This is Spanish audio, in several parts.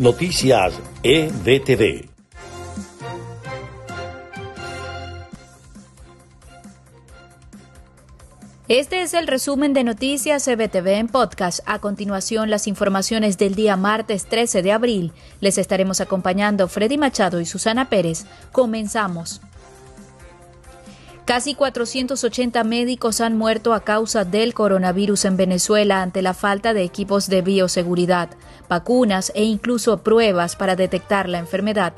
Noticias EBTV. Este es el resumen de Noticias EBTV en podcast. A continuación, las informaciones del día martes 13 de abril. Les estaremos acompañando Freddy Machado y Susana Pérez. Comenzamos. Casi 480 médicos han muerto a causa del coronavirus en Venezuela ante la falta de equipos de bioseguridad, vacunas e incluso pruebas para detectar la enfermedad.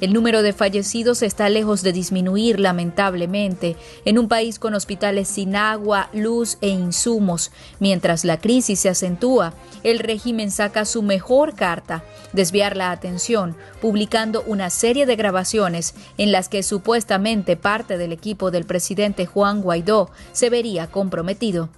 El número de fallecidos está lejos de disminuir lamentablemente en un país con hospitales sin agua, luz e insumos. Mientras la crisis se acentúa, el régimen saca su mejor carta, desviar la atención, publicando una serie de grabaciones en las que supuestamente parte del equipo del presidente Juan Guaidó se vería comprometido.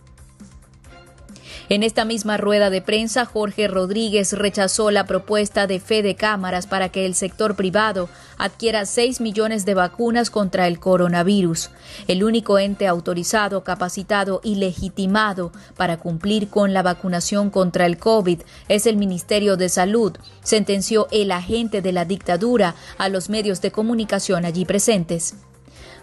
En esta misma rueda de prensa, Jorge Rodríguez rechazó la propuesta de fe de cámaras para que el sector privado adquiera 6 millones de vacunas contra el coronavirus. El único ente autorizado, capacitado y legitimado para cumplir con la vacunación contra el COVID es el Ministerio de Salud, sentenció el agente de la dictadura a los medios de comunicación allí presentes.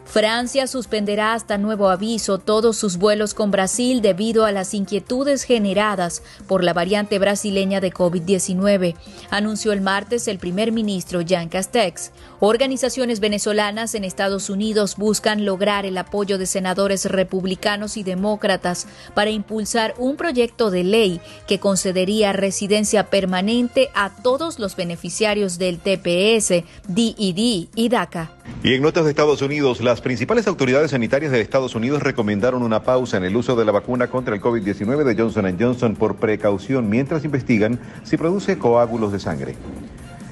Francia suspenderá hasta nuevo aviso todos sus vuelos con Brasil debido a las inquietudes generadas por la variante brasileña de COVID-19, anunció el martes el primer ministro Jean Castex. Organizaciones venezolanas en Estados Unidos buscan lograr el apoyo de senadores republicanos y demócratas para impulsar un proyecto de ley que concedería residencia permanente a todos los beneficiarios del TPS, DID y DACA. Y en notas de Estados Unidos, las principales autoridades sanitarias de Estados Unidos recomendaron una pausa en el uso de la vacuna contra el COVID-19 de Johnson Johnson por precaución mientras investigan si produce coágulos de sangre.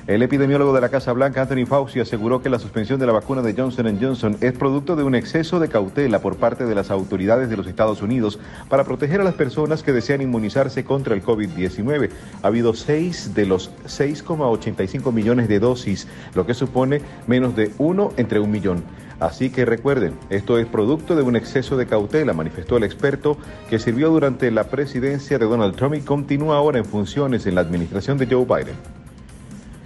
El epidemiólogo de la Casa Blanca, Anthony Fauci, aseguró que la suspensión de la vacuna de Johnson Johnson es producto de un exceso de cautela por parte de las autoridades de los Estados Unidos para proteger a las personas que desean inmunizarse contra el COVID-19. Ha habido seis de los 6,85 millones de dosis, lo que supone menos de uno entre un millón. Así que recuerden, esto es producto de un exceso de cautela, manifestó el experto que sirvió durante la presidencia de Donald Trump y continúa ahora en funciones en la administración de Joe Biden.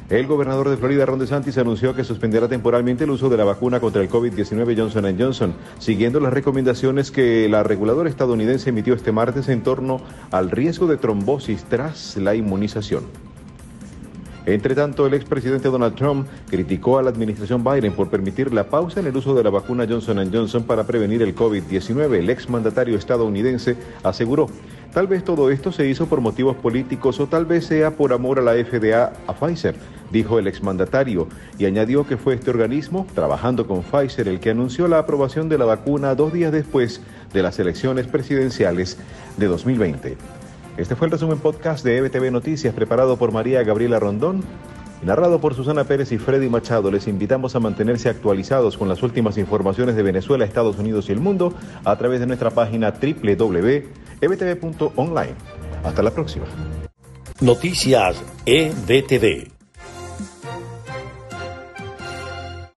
El gobernador de Florida, Ron DeSantis, anunció que suspenderá temporalmente el uso de la vacuna contra el COVID-19 Johnson Johnson, siguiendo las recomendaciones que la reguladora estadounidense emitió este martes en torno al riesgo de trombosis tras la inmunización. Entre tanto, el expresidente Donald Trump criticó a la administración Biden por permitir la pausa en el uso de la vacuna Johnson Johnson para prevenir el COVID-19. El exmandatario estadounidense aseguró Tal vez todo esto se hizo por motivos políticos o tal vez sea por amor a la FDA a Pfizer, dijo el exmandatario, y añadió que fue este organismo, trabajando con Pfizer, el que anunció la aprobación de la vacuna dos días después de las elecciones presidenciales de 2020. Este fue el resumen podcast de EBTV Noticias preparado por María Gabriela Rondón narrado por Susana Pérez y Freddy Machado. Les invitamos a mantenerse actualizados con las últimas informaciones de Venezuela, Estados Unidos y el mundo a través de nuestra página www ebtv.online. Hasta la próxima. Noticias EBTV.